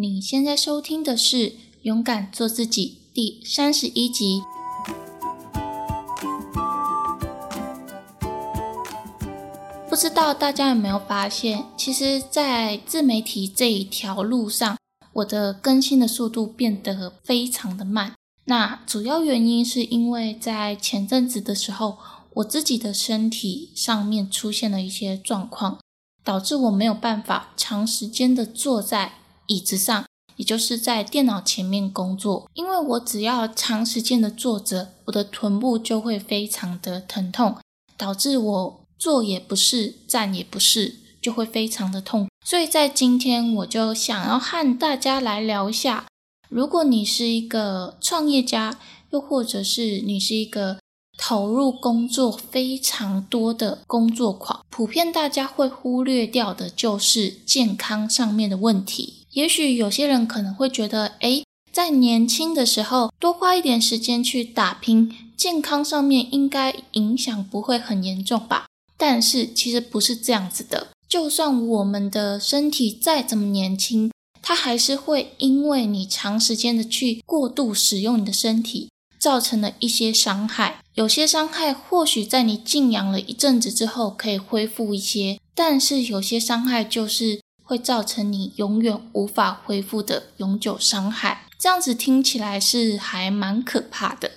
你现在收听的是《勇敢做自己》第三十一集。不知道大家有没有发现，其实，在自媒体这一条路上，我的更新的速度变得非常的慢。那主要原因是因为在前阵子的时候，我自己的身体上面出现了一些状况。导致我没有办法长时间的坐在椅子上，也就是在电脑前面工作。因为我只要长时间的坐着，我的臀部就会非常的疼痛，导致我坐也不是，站也不是，就会非常的痛。所以在今天，我就想要和大家来聊一下，如果你是一个创业家，又或者是你是一个。投入工作非常多的工作狂，普遍大家会忽略掉的就是健康上面的问题。也许有些人可能会觉得，诶，在年轻的时候多花一点时间去打拼，健康上面应该影响不会很严重吧？但是其实不是这样子的。就算我们的身体再怎么年轻，它还是会因为你长时间的去过度使用你的身体。造成了一些伤害，有些伤害或许在你静养了一阵子之后可以恢复一些，但是有些伤害就是会造成你永远无法恢复的永久伤害。这样子听起来是还蛮可怕的。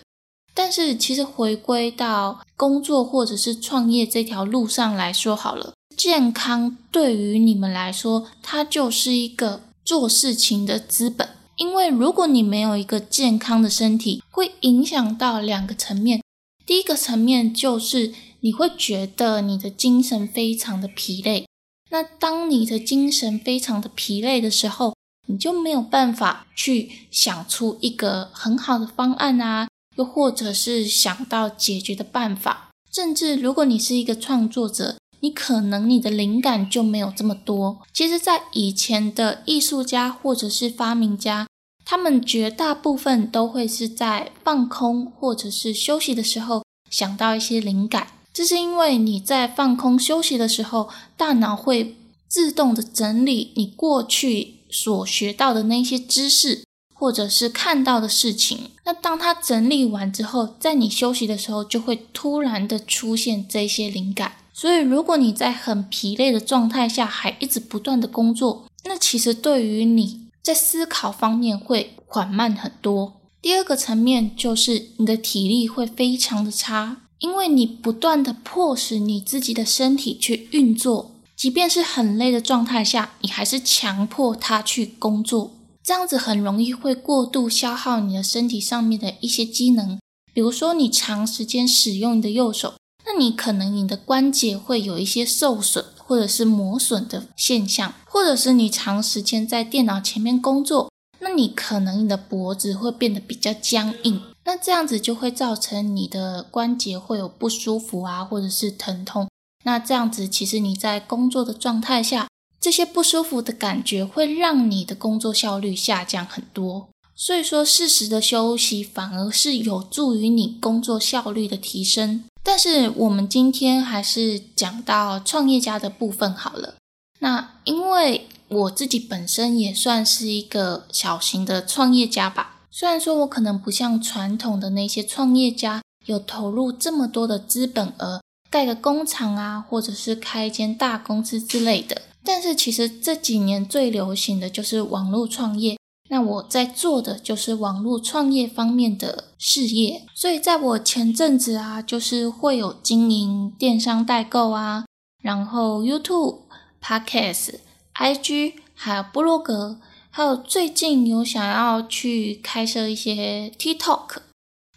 但是其实回归到工作或者是创业这条路上来说好了，健康对于你们来说，它就是一个做事情的资本。因为如果你没有一个健康的身体，会影响到两个层面。第一个层面就是你会觉得你的精神非常的疲累。那当你的精神非常的疲累的时候，你就没有办法去想出一个很好的方案啊，又或者是想到解决的办法。甚至如果你是一个创作者，你可能你的灵感就没有这么多。其实，在以前的艺术家或者是发明家，他们绝大部分都会是在放空或者是休息的时候想到一些灵感。这是因为你在放空休息的时候，大脑会自动的整理你过去所学到的那些知识，或者是看到的事情。那当它整理完之后，在你休息的时候，就会突然的出现这些灵感。所以，如果你在很疲累的状态下还一直不断的工作，那其实对于你在思考方面会缓慢很多。第二个层面就是你的体力会非常的差，因为你不断的迫使你自己的身体去运作，即便是很累的状态下，你还是强迫它去工作，这样子很容易会过度消耗你的身体上面的一些机能，比如说你长时间使用你的右手。那你可能你的关节会有一些受损或者是磨损的现象，或者是你长时间在电脑前面工作，那你可能你的脖子会变得比较僵硬，那这样子就会造成你的关节会有不舒服啊，或者是疼痛。那这样子其实你在工作的状态下，这些不舒服的感觉会让你的工作效率下降很多。所以说，适时的休息反而是有助于你工作效率的提升。但是我们今天还是讲到创业家的部分好了。那因为我自己本身也算是一个小型的创业家吧，虽然说我可能不像传统的那些创业家有投入这么多的资本额盖个工厂啊，或者是开一间大公司之类的，但是其实这几年最流行的就是网络创业。那我在做的就是网络创业方面的事业，所以在我前阵子啊，就是会有经营电商代购啊，然后 YouTube、Podcast、IG，还有部落格，还有最近有想要去开设一些 TikTok，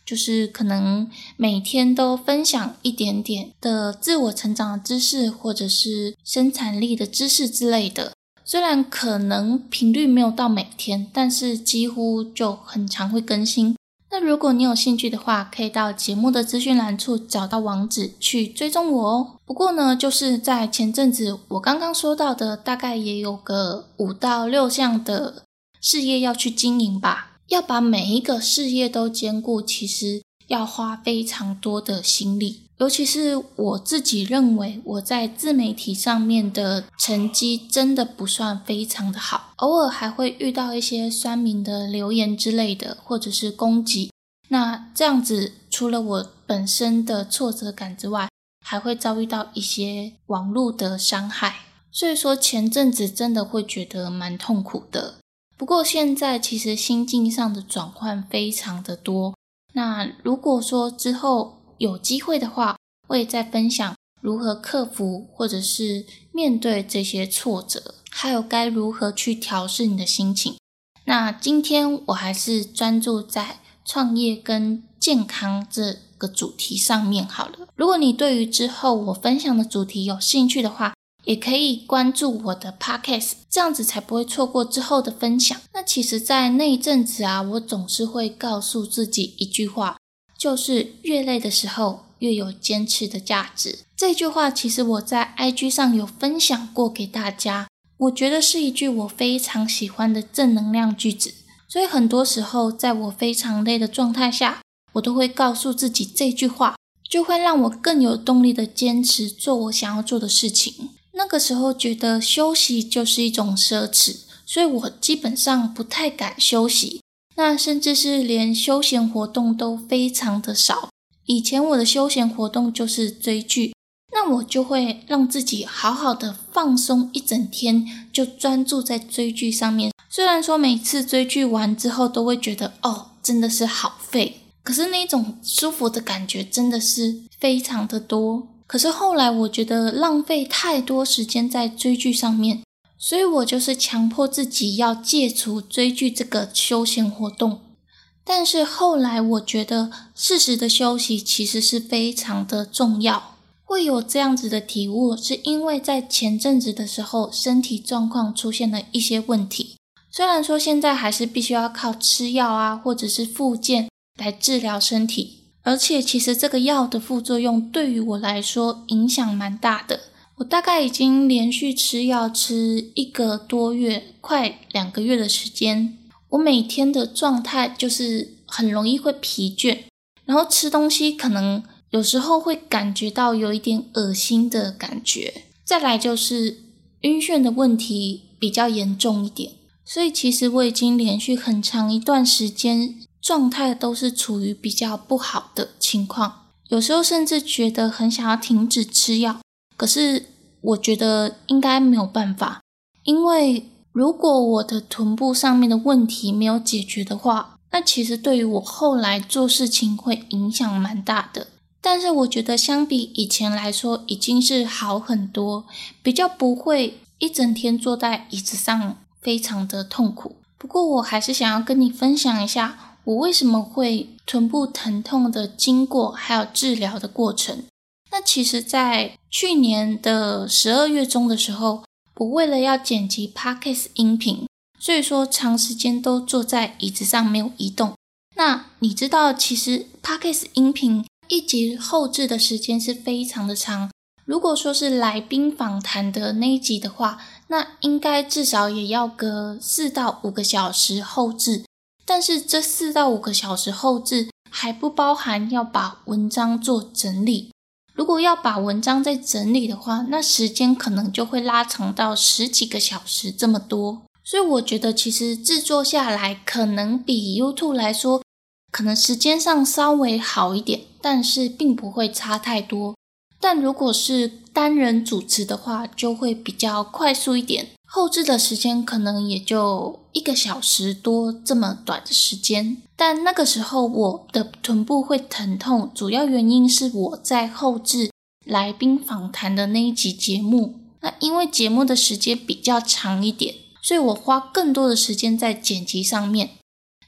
就是可能每天都分享一点点的自我成长的知识，或者是生产力的知识之类的。虽然可能频率没有到每天，但是几乎就很常会更新。那如果你有兴趣的话，可以到节目的资讯栏处找到网址去追踪我哦。不过呢，就是在前阵子我刚刚说到的，大概也有个五到六项的事业要去经营吧。要把每一个事业都兼顾，其实要花非常多的心力。尤其是我自己认为我在自媒体上面的成绩真的不算非常的好，偶尔还会遇到一些酸民的留言之类的，或者是攻击。那这样子，除了我本身的挫折感之外，还会遭遇到一些网络的伤害。所以说前阵子真的会觉得蛮痛苦的。不过现在其实心境上的转换非常的多。那如果说之后有机会的话，我也再分享如何克服或者是面对这些挫折，还有该如何去调试你的心情。那今天我还是专注在创业跟健康这个主题上面好了。如果你对于之后我分享的主题有兴趣的话，也可以关注我的 podcast，这样子才不会错过之后的分享。那其实，在那一阵子啊，我总是会告诉自己一句话，就是越累的时候，越有坚持的价值。这句话其实我在 IG 上有分享过给大家，我觉得是一句我非常喜欢的正能量句子。所以很多时候，在我非常累的状态下，我都会告诉自己这句话，就会让我更有动力的坚持做我想要做的事情。那个时候觉得休息就是一种奢侈，所以我基本上不太敢休息，那甚至是连休闲活动都非常的少。以前我的休闲活动就是追剧，那我就会让自己好好的放松一整天，就专注在追剧上面。虽然说每次追剧完之后都会觉得哦，真的是好废，可是那种舒服的感觉真的是非常的多。可是后来我觉得浪费太多时间在追剧上面，所以我就是强迫自己要戒除追剧这个休闲活动。但是后来我觉得适时的休息其实是非常的重要。会有这样子的体悟，是因为在前阵子的时候身体状况出现了一些问题。虽然说现在还是必须要靠吃药啊，或者是复健来治疗身体。而且，其实这个药的副作用对于我来说影响蛮大的。我大概已经连续吃药吃一个多月，快两个月的时间。我每天的状态就是很容易会疲倦，然后吃东西可能有时候会感觉到有一点恶心的感觉。再来就是晕眩的问题比较严重一点，所以其实我已经连续很长一段时间。状态都是处于比较不好的情况，有时候甚至觉得很想要停止吃药，可是我觉得应该没有办法，因为如果我的臀部上面的问题没有解决的话，那其实对于我后来做事情会影响蛮大的。但是我觉得相比以前来说，已经是好很多，比较不会一整天坐在椅子上非常的痛苦。不过我还是想要跟你分享一下。我为什么会臀部疼痛的经过，还有治疗的过程？那其实，在去年的十二月中的时候，我为了要剪辑 Podcast 音频，所以说长时间都坐在椅子上没有移动。那你知道，其实 Podcast 音频一集后置的时间是非常的长。如果说是来宾访谈的那一集的话，那应该至少也要隔四到五个小时后置。但是这四到五个小时后置还不包含要把文章做整理。如果要把文章再整理的话，那时间可能就会拉长到十几个小时这么多。所以我觉得其实制作下来可能比 YouTube 来说，可能时间上稍微好一点，但是并不会差太多。但如果是单人主持的话，就会比较快速一点。后置的时间可能也就一个小时多这么短的时间，但那个时候我的臀部会疼痛，主要原因是我在后置来宾访谈的那一集节目。那因为节目的时间比较长一点，所以我花更多的时间在剪辑上面。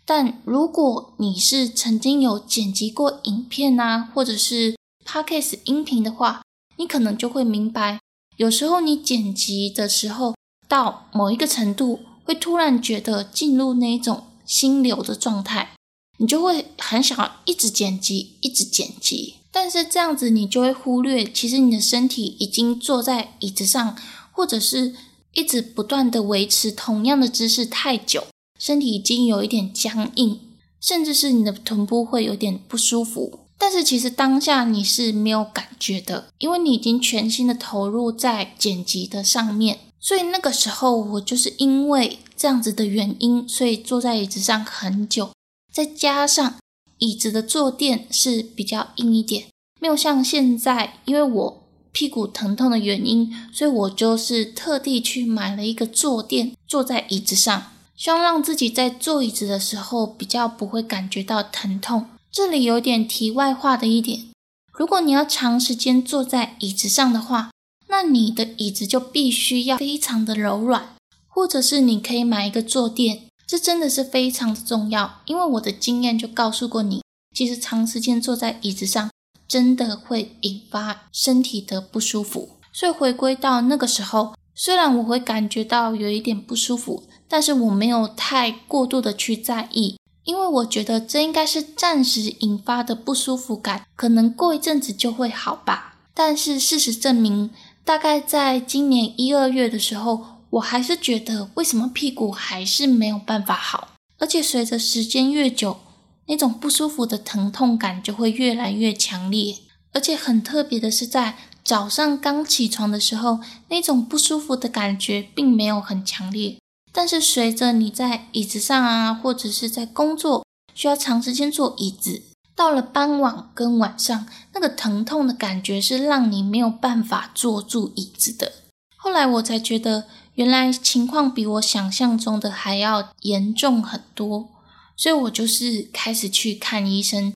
但如果你是曾经有剪辑过影片啊，或者是 podcast 音频的话，你可能就会明白，有时候你剪辑的时候。到某一个程度，会突然觉得进入那种心流的状态，你就会很想要一直剪辑，一直剪辑。但是这样子，你就会忽略，其实你的身体已经坐在椅子上，或者是一直不断的维持同样的姿势太久，身体已经有一点僵硬，甚至是你的臀部会有点不舒服。但是其实当下你是没有感觉的，因为你已经全心的投入在剪辑的上面。所以那个时候我就是因为这样子的原因，所以坐在椅子上很久，再加上椅子的坐垫是比较硬一点，没有像现在，因为我屁股疼痛的原因，所以我就是特地去买了一个坐垫，坐在椅子上，希望让自己在坐椅子的时候比较不会感觉到疼痛。这里有点题外话的一点，如果你要长时间坐在椅子上的话，那你的椅子就必须要非常的柔软，或者是你可以买一个坐垫，这真的是非常的重要。因为我的经验就告诉过你，其实长时间坐在椅子上真的会引发身体的不舒服。所以回归到那个时候，虽然我会感觉到有一点不舒服，但是我没有太过度的去在意。因为我觉得这应该是暂时引发的不舒服感，可能过一阵子就会好吧。但是事实证明，大概在今年一二月的时候，我还是觉得为什么屁股还是没有办法好，而且随着时间越久，那种不舒服的疼痛感就会越来越强烈。而且很特别的是，在早上刚起床的时候，那种不舒服的感觉并没有很强烈。但是随着你在椅子上啊，或者是在工作需要长时间坐椅子，到了傍晚跟晚上，那个疼痛的感觉是让你没有办法坐住椅子的。后来我才觉得，原来情况比我想象中的还要严重很多，所以我就是开始去看医生。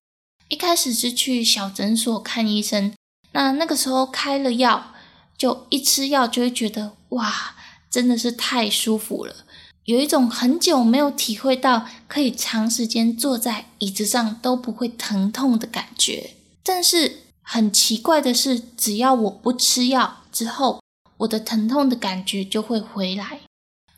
一开始是去小诊所看医生，那那个时候开了药，就一吃药就会觉得哇，真的是太舒服了。有一种很久没有体会到可以长时间坐在椅子上都不会疼痛的感觉，但是很奇怪的是，只要我不吃药之后，我的疼痛的感觉就会回来，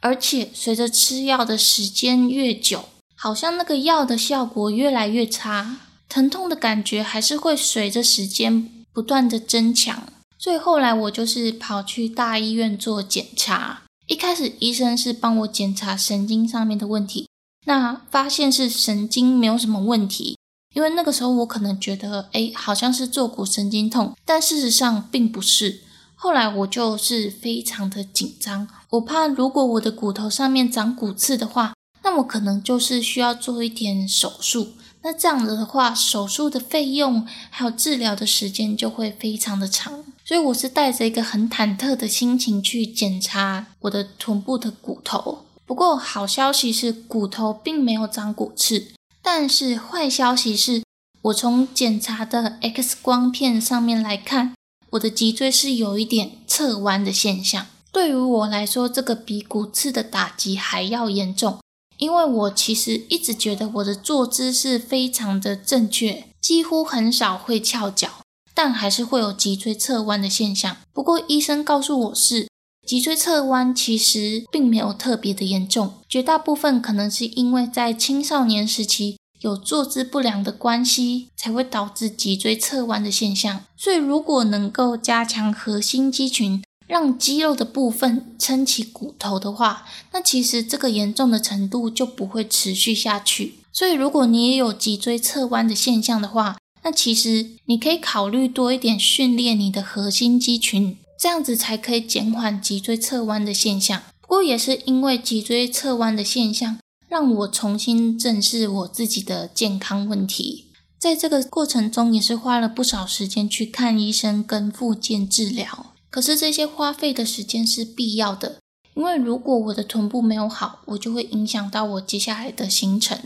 而且随着吃药的时间越久，好像那个药的效果越来越差，疼痛的感觉还是会随着时间不断的增强，所以后来我就是跑去大医院做检查。一开始医生是帮我检查神经上面的问题，那发现是神经没有什么问题，因为那个时候我可能觉得，哎，好像是坐骨神经痛，但事实上并不是。后来我就是非常的紧张，我怕如果我的骨头上面长骨刺的话，那我可能就是需要做一点手术。那这样子的话，手术的费用还有治疗的时间就会非常的长。所以我是带着一个很忐忑的心情去检查我的臀部的骨头。不过好消息是骨头并没有长骨刺，但是坏消息是我从检查的 X 光片上面来看，我的脊椎是有一点侧弯的现象。对于我来说，这个比骨刺的打击还要严重，因为我其实一直觉得我的坐姿是非常的正确，几乎很少会翘脚。但还是会有脊椎侧弯的现象。不过医生告诉我是脊椎侧弯，其实并没有特别的严重，绝大部分可能是因为在青少年时期有坐姿不良的关系，才会导致脊椎侧弯的现象。所以如果能够加强核心肌群，让肌肉的部分撑起骨头的话，那其实这个严重的程度就不会持续下去。所以如果你也有脊椎侧弯的现象的话，那其实你可以考虑多一点训练你的核心肌群，这样子才可以减缓脊椎侧弯的现象。不过也是因为脊椎侧弯的现象，让我重新正视我自己的健康问题。在这个过程中，也是花了不少时间去看医生跟复健治疗。可是这些花费的时间是必要的，因为如果我的臀部没有好，我就会影响到我接下来的行程。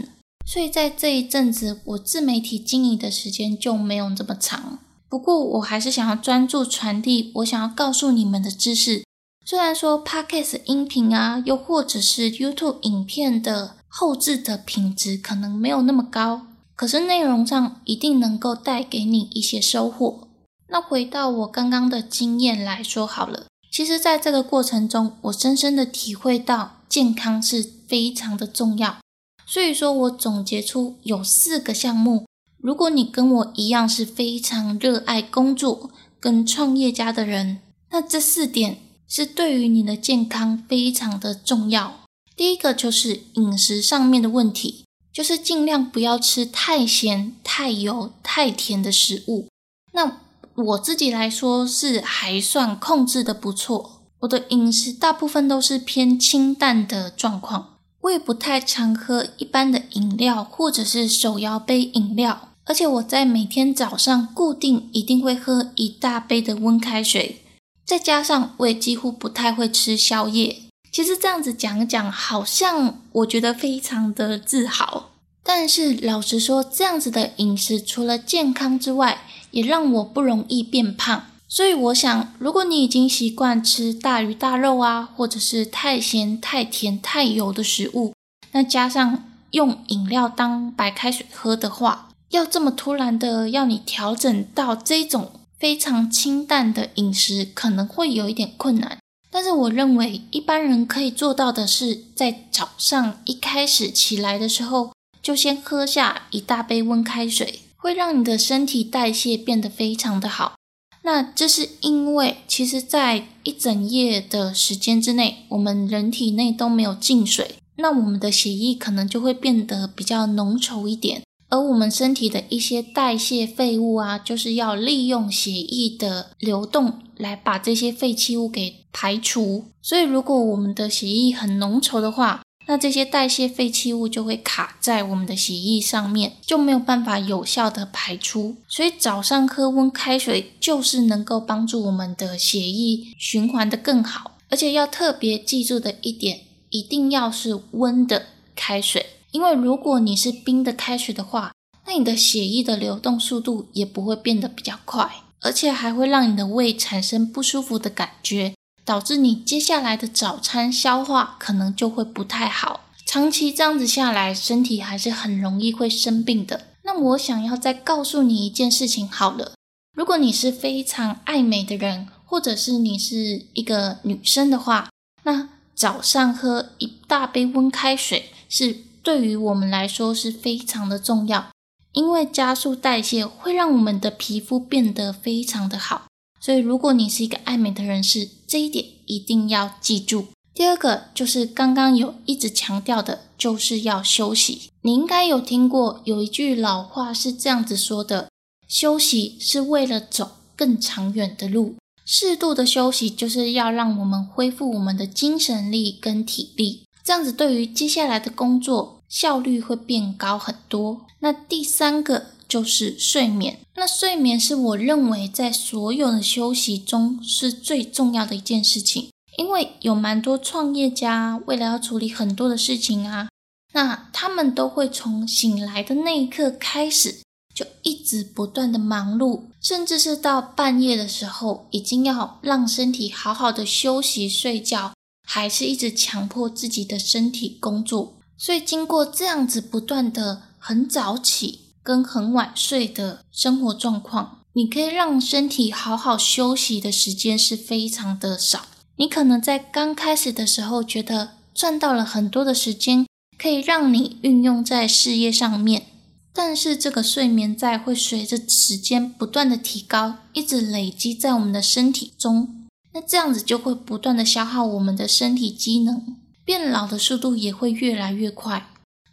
所以在这一阵子，我自媒体经营的时间就没有这么长。不过，我还是想要专注传递我想要告诉你们的知识。虽然说 Podcast 音频啊，又或者是 YouTube 影片的后置的品质可能没有那么高，可是内容上一定能够带给你一些收获。那回到我刚刚的经验来说好了，其实在这个过程中，我深深的体会到健康是非常的重要。所以说我总结出有四个项目，如果你跟我一样是非常热爱工作跟创业家的人，那这四点是对于你的健康非常的重要。第一个就是饮食上面的问题，就是尽量不要吃太咸、太油、太甜的食物。那我自己来说是还算控制的不错，我的饮食大部分都是偏清淡的状况，我也不太常喝一般的饮料或者是手摇杯饮料，而且我在每天早上固定一定会喝一大杯的温开水，再加上我也几乎不太会吃宵夜。其实这样子讲讲，好像我觉得非常的自豪，但是老实说，这样子的饮食除了健康之外，也让我不容易变胖，所以我想，如果你已经习惯吃大鱼大肉啊，或者是太咸、太甜、太油的食物，那加上用饮料当白开水喝的话，要这么突然的要你调整到这种非常清淡的饮食，可能会有一点困难。但是我认为，一般人可以做到的是，在早上一开始起来的时候，就先喝下一大杯温开水。会让你的身体代谢变得非常的好。那这是因为，其实，在一整夜的时间之内，我们人体内都没有进水，那我们的血液可能就会变得比较浓稠一点。而我们身体的一些代谢废物啊，就是要利用血液的流动来把这些废弃物给排除。所以，如果我们的血液很浓稠的话，那这些代谢废弃物就会卡在我们的血液上面，就没有办法有效的排出。所以早上喝温开水就是能够帮助我们的血液循环的更好。而且要特别记住的一点，一定要是温的开水，因为如果你是冰的开水的话，那你的血液的流动速度也不会变得比较快，而且还会让你的胃产生不舒服的感觉。导致你接下来的早餐消化可能就会不太好，长期这样子下来，身体还是很容易会生病的。那我想要再告诉你一件事情，好了，如果你是非常爱美的人，或者是你是一个女生的话，那早上喝一大杯温开水是对于我们来说是非常的重要，因为加速代谢会让我们的皮肤变得非常的好。所以，如果你是一个爱美的人士，这一点一定要记住。第二个就是刚刚有一直强调的，就是要休息。你应该有听过有一句老话是这样子说的：休息是为了走更长远的路。适度的休息就是要让我们恢复我们的精神力跟体力，这样子对于接下来的工作效率会变高很多。那第三个。就是睡眠。那睡眠是我认为在所有的休息中是最重要的一件事情，因为有蛮多创业家为了要处理很多的事情啊，那他们都会从醒来的那一刻开始，就一直不断的忙碌，甚至是到半夜的时候，已经要让身体好好的休息睡觉，还是一直强迫自己的身体工作。所以经过这样子不断的很早起。跟很晚睡的生活状况，你可以让身体好好休息的时间是非常的少。你可能在刚开始的时候觉得赚到了很多的时间，可以让你运用在事业上面，但是这个睡眠在会随着时间不断的提高，一直累积在我们的身体中，那这样子就会不断的消耗我们的身体机能，变老的速度也会越来越快。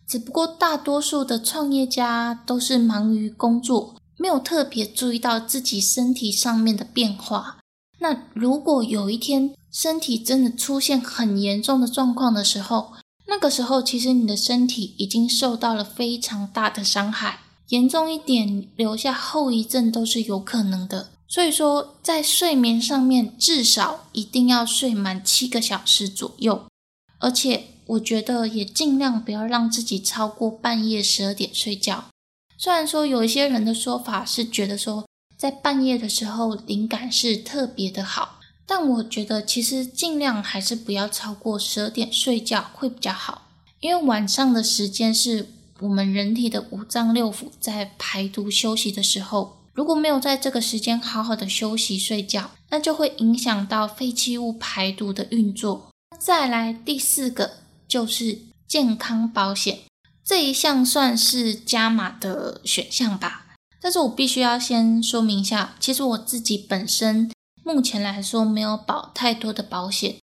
只不过大多数的创业家都是忙于工作，没有特别注意到自己身体上面的变化。那如果有一天身体真的出现很严重的状况的时候，那个时候其实你的身体已经受到了非常大的伤害，严重一点留下后遗症都是有可能的。所以说，在睡眠上面至少一定要睡满七个小时左右，而且。我觉得也尽量不要让自己超过半夜十二点睡觉。虽然说有一些人的说法是觉得说在半夜的时候灵感是特别的好，但我觉得其实尽量还是不要超过十二点睡觉会比较好。因为晚上的时间是我们人体的五脏六腑在排毒休息的时候，如果没有在这个时间好好的休息睡觉，那就会影响到废弃物排毒的运作。再来第四个。就是健康保险这一项算是加码的选项吧，但是我必须要先说明一下，其实我自己本身目前来说没有保太多的保险，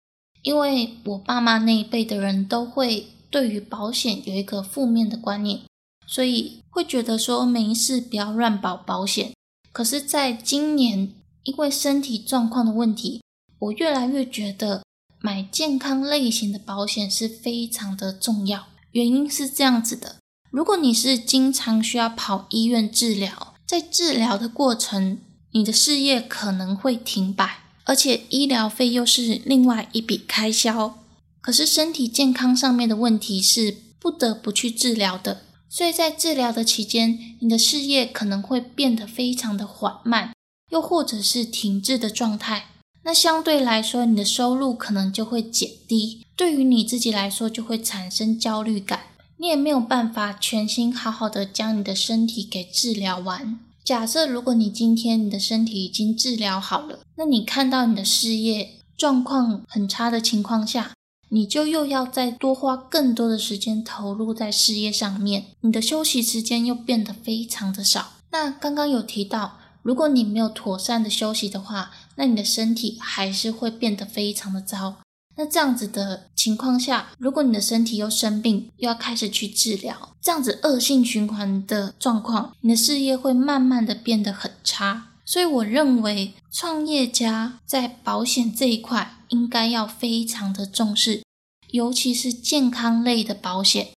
因为我爸妈那一辈的人都会对于保险有一个负面的观念，所以会觉得说没事不要乱保保险。可是，在今年因为身体状况的问题，我越来越觉得买健康类型的保险是非常的重要。原因是这样子的：如果你是经常需要跑医院治疗，在治疗的过程，你的事业可能会停摆，而且医疗费又是另外一笔开销。可是身体健康上面的问题是不得不去治疗的，所以在治疗的期间，你的事业可能会变得非常的缓慢，又或者是停滞的状态。那相对来说，你的收入可能就会减低，对于你自己来说就会产生焦虑感，你也没有办法全心好好的将你的身体给治疗完。假设如果你今天你的身体已经治疗好了，那你看到你的事业状况很差的情况下，你就又要再多花更多的时间投入在事业上面，你的休息时间又变得非常的少。那刚刚有提到，如果你没有妥善的休息的话，那你的身体还是会变得非常的糟。那这样子的情况下，如果你的身体又生病，又要开始去治疗，这样子恶性循环的状况，你的事业会慢慢的变得很差。所以我认为，创业家在保险这一块应该要非常的重视，尤其是健康类的保险，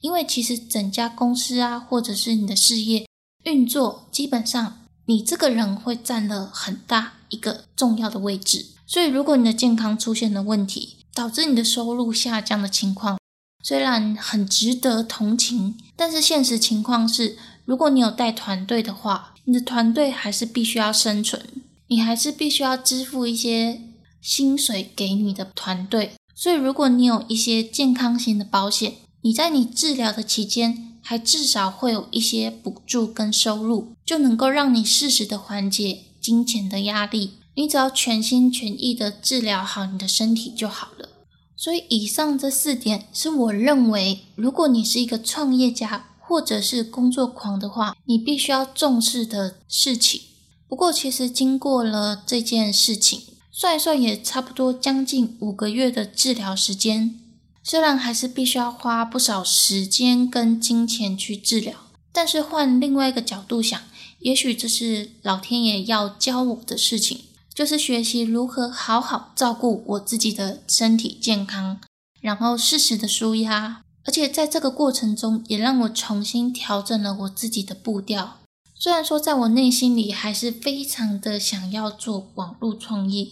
因为其实整家公司啊，或者是你的事业运作，基本上你这个人会占了很大一个重要的位置。所以，如果你的健康出现了问题，导致你的收入下降的情况，虽然很值得同情，但是现实情况是，如果你有带团队的话，你的团队还是必须要生存，你还是必须要支付一些薪水给你的团队。所以，如果你有一些健康型的保险，你在你治疗的期间，还至少会有一些补助跟收入，就能够让你适时的缓解金钱的压力。你只要全心全意的治疗好你的身体就好了。所以，以上这四点是我认为，如果你是一个创业家或者是工作狂的话，你必须要重视的事情。不过，其实经过了这件事情，算一算也差不多将近五个月的治疗时间。虽然还是必须要花不少时间跟金钱去治疗，但是换另外一个角度想，也许这是老天爷要教我的事情。就是学习如何好好照顾我自己的身体健康，然后适时的舒压，而且在这个过程中也让我重新调整了我自己的步调。虽然说在我内心里还是非常的想要做网络创业，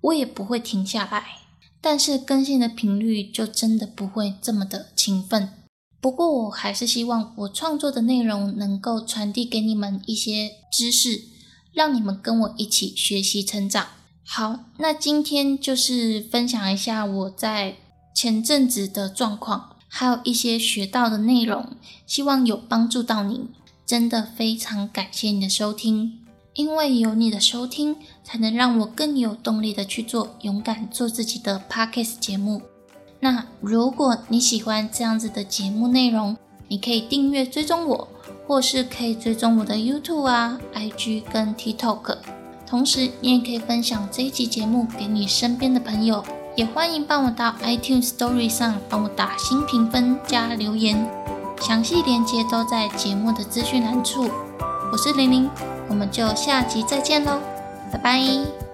我也不会停下来，但是更新的频率就真的不会这么的勤奋。不过我还是希望我创作的内容能够传递给你们一些知识。让你们跟我一起学习成长。好，那今天就是分享一下我在前阵子的状况，还有一些学到的内容，希望有帮助到你。真的非常感谢你的收听，因为有你的收听，才能让我更有动力的去做勇敢做自己的 podcast 节目。那如果你喜欢这样子的节目内容，你可以订阅追踪我。或是可以追踪我的 YouTube 啊、IG 跟 TikTok，同时你也可以分享这一集节目给你身边的朋友，也欢迎帮我到 iTunes Story 上帮我打新评分加留言，详细链接都在节目的资讯栏处。我是玲玲，我们就下集再见喽，拜拜。